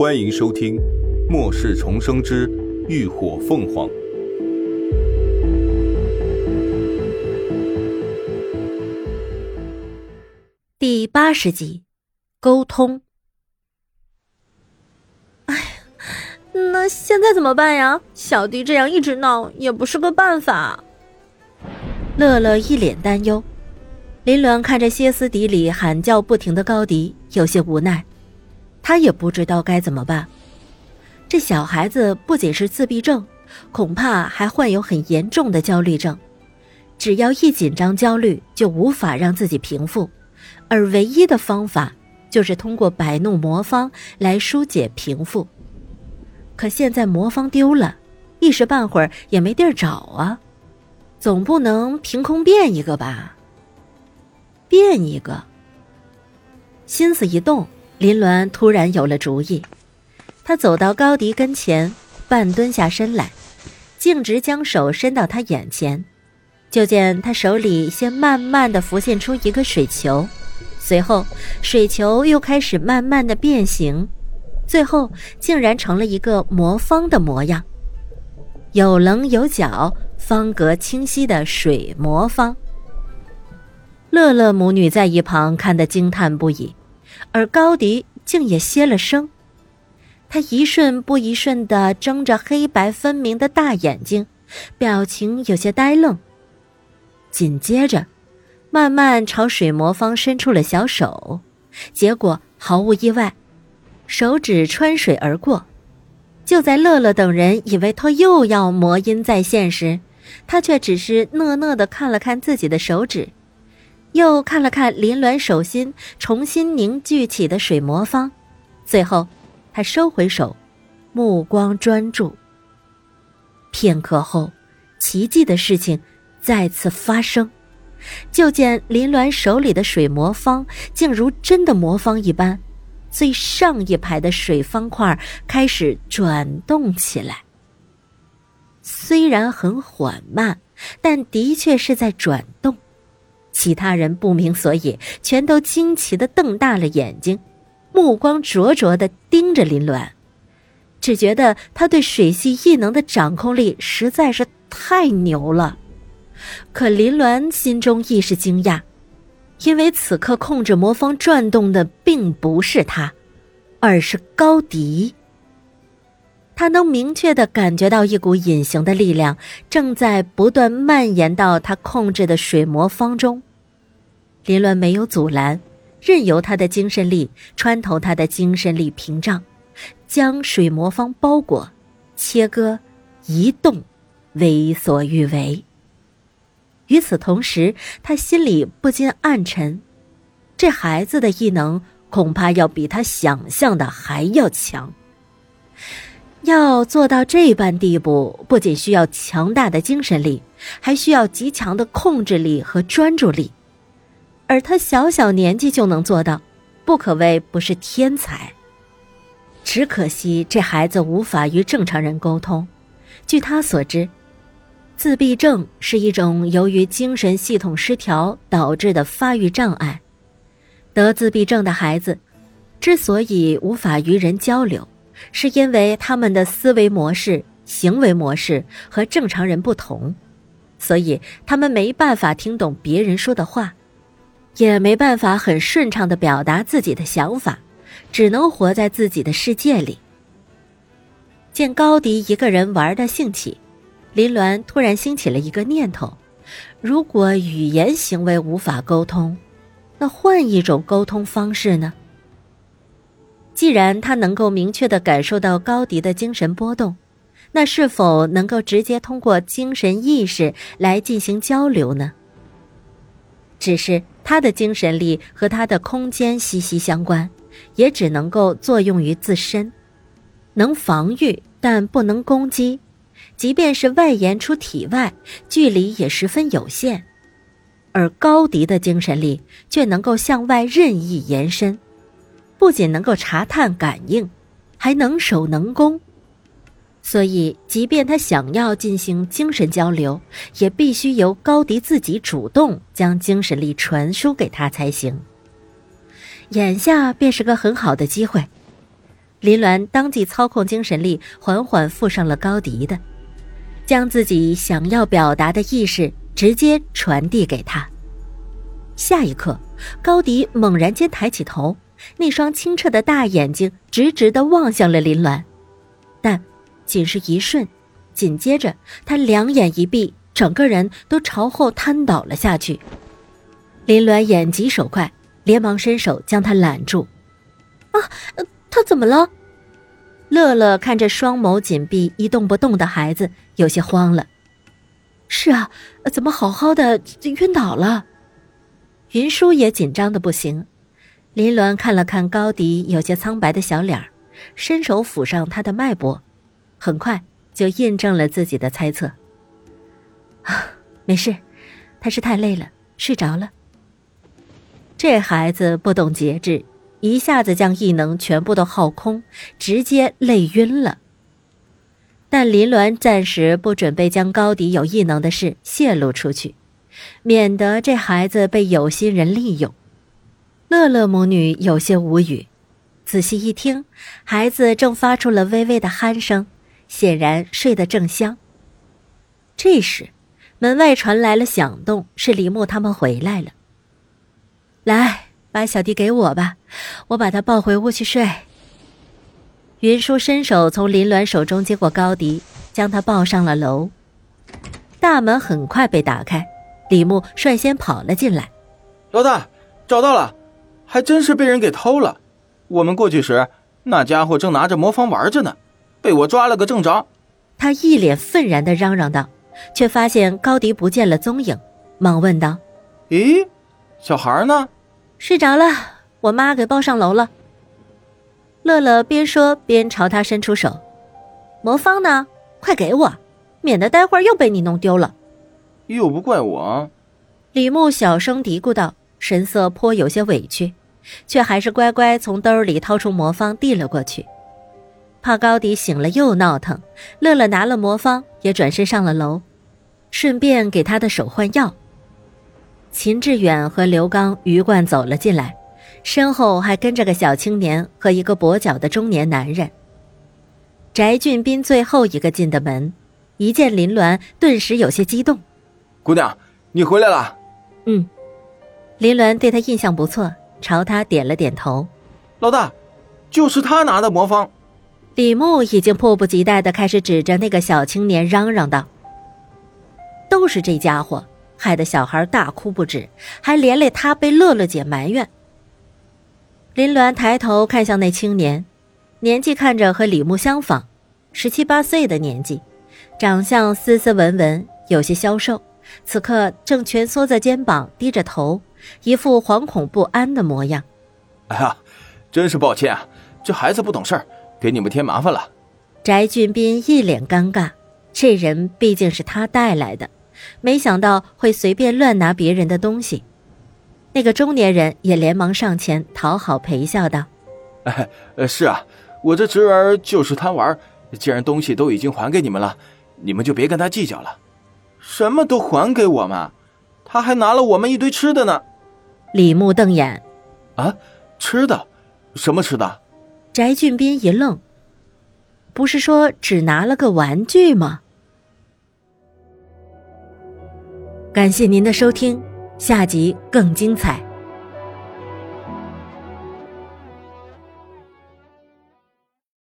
欢迎收听《末世重生之浴火凤凰》第八十集，沟通。哎，那现在怎么办呀？小迪这样一直闹也不是个办法。乐乐一脸担忧，林鸾看着歇斯底里、喊叫不停的高迪，有些无奈。他也不知道该怎么办。这小孩子不仅是自闭症，恐怕还患有很严重的焦虑症。只要一紧张、焦虑，就无法让自己平复，而唯一的方法就是通过摆弄魔方来疏解、平复。可现在魔方丢了，一时半会儿也没地儿找啊，总不能凭空变一个吧？变一个，心思一动。林鸾突然有了主意，他走到高迪跟前，半蹲下身来，径直将手伸到他眼前，就见他手里先慢慢的浮现出一个水球，随后水球又开始慢慢的变形，最后竟然成了一个魔方的模样，有棱有角、方格清晰的水魔方。乐乐母女在一旁看得惊叹不已。而高迪竟也歇了声，他一瞬不一瞬的睁着黑白分明的大眼睛，表情有些呆愣。紧接着，慢慢朝水魔方伸出了小手，结果毫无意外，手指穿水而过。就在乐乐等人以为他又要魔音再现时，他却只是讷讷的看了看自己的手指。又看了看林鸾手心重新凝聚起的水魔方，最后，他收回手，目光专注。片刻后，奇迹的事情再次发生，就见林鸾手里的水魔方竟如真的魔方一般，最上一排的水方块开始转动起来。虽然很缓慢，但的确是在转动。其他人不明所以，全都惊奇的瞪大了眼睛，目光灼灼的盯着林鸾，只觉得他对水系异能的掌控力实在是太牛了。可林鸾心中亦是惊讶，因为此刻控制魔方转动的并不是他，而是高迪。能明确的感觉到一股隐形的力量正在不断蔓延到他控制的水魔方中。林鸾没有阻拦，任由他的精神力穿透他的精神力屏障，将水魔方包裹、切割、移动，为所欲为。与此同时，他心里不禁暗沉：这孩子的异能恐怕要比他想象的还要强。要做到这般地步，不仅需要强大的精神力，还需要极强的控制力和专注力。而他小小年纪就能做到，不可谓不是天才。只可惜这孩子无法与正常人沟通。据他所知，自闭症是一种由于精神系统失调导致的发育障碍。得自闭症的孩子，之所以无法与人交流。是因为他们的思维模式、行为模式和正常人不同，所以他们没办法听懂别人说的话，也没办法很顺畅的表达自己的想法，只能活在自己的世界里。见高迪一个人玩的兴起，林鸾突然兴起了一个念头：如果语言行为无法沟通，那换一种沟通方式呢？既然他能够明确的感受到高迪的精神波动，那是否能够直接通过精神意识来进行交流呢？只是他的精神力和他的空间息息相关，也只能够作用于自身，能防御但不能攻击，即便是外延出体外，距离也十分有限，而高迪的精神力却能够向外任意延伸。不仅能够查探感应，还能守能攻，所以即便他想要进行精神交流，也必须由高迪自己主动将精神力传输给他才行。眼下便是个很好的机会，林鸾当即操控精神力，缓缓附上了高迪的，将自己想要表达的意识直接传递给他。下一刻，高迪猛然间抬起头，那双清澈的大眼睛直直的望向了林鸾，但仅是一瞬，紧接着他两眼一闭，整个人都朝后瘫倒了下去。林鸾眼疾手快，连忙伸手将他揽住。啊，他怎么了？乐乐看着双眸紧闭、一动不动的孩子，有些慌了。是啊，怎么好好的晕倒了？云舒也紧张的不行。林鸾看了看高迪有些苍白的小脸儿，伸手抚上他的脉搏，很快就印证了自己的猜测。啊，没事，他是太累了，睡着了。这孩子不懂节制，一下子将异能全部都耗空，直接累晕了。但林鸾暂时不准备将高迪有异能的事泄露出去，免得这孩子被有心人利用。乐乐母女有些无语，仔细一听，孩子正发出了微微的鼾声，显然睡得正香。这时，门外传来了响动，是李牧他们回来了。来，把小弟给我吧，我把他抱回屋去睡。云舒伸手从林鸾手中接过高迪，将他抱上了楼。大门很快被打开，李牧率先跑了进来。老大，找到了，还真是被人给偷了。我们过去时，那家伙正拿着魔方玩着呢，被我抓了个正着。他一脸愤然的嚷嚷道，却发现高迪不见了踪影，忙问道：“咦？”小孩呢？睡着了，我妈给抱上楼了。乐乐边说边朝他伸出手：“魔方呢？快给我，免得待会儿又被你弄丢了。”又不怪我。李牧小声嘀咕道，神色颇有些委屈，却还是乖乖从兜里掏出魔方递了过去。怕高迪醒了又闹腾，乐乐拿了魔方也转身上了楼，顺便给他的手换药。秦志远和刘刚、鱼贯走了进来，身后还跟着个小青年和一个跛脚的中年男人。翟俊斌最后一个进的门，一见林鸾，顿时有些激动：“姑娘，你回来了。”“嗯。”林鸾对他印象不错，朝他点了点头。“老大，就是他拿的魔方。”李牧已经迫不及待的开始指着那个小青年嚷嚷道：“都是这家伙！”害得小孩大哭不止，还连累他被乐乐姐埋怨。林鸾抬头看向那青年，年纪看着和李牧相仿，十七八岁的年纪，长相斯斯文文，有些消瘦，此刻正蜷缩在肩膀，低着头，一副惶恐不安的模样。哎呀，真是抱歉啊，这孩子不懂事儿，给你们添麻烦了。翟俊斌一脸尴尬，这人毕竟是他带来的。没想到会随便乱拿别人的东西，那个中年人也连忙上前讨好陪笑道：“哎，是啊，我这侄儿就是贪玩，既然东西都已经还给你们了，你们就别跟他计较了。什么都还给我们，他还拿了我们一堆吃的呢。”李牧瞪眼：“啊，吃的？什么吃的？”翟俊斌一愣：“不是说只拿了个玩具吗？”感谢您的收听，下集更精彩。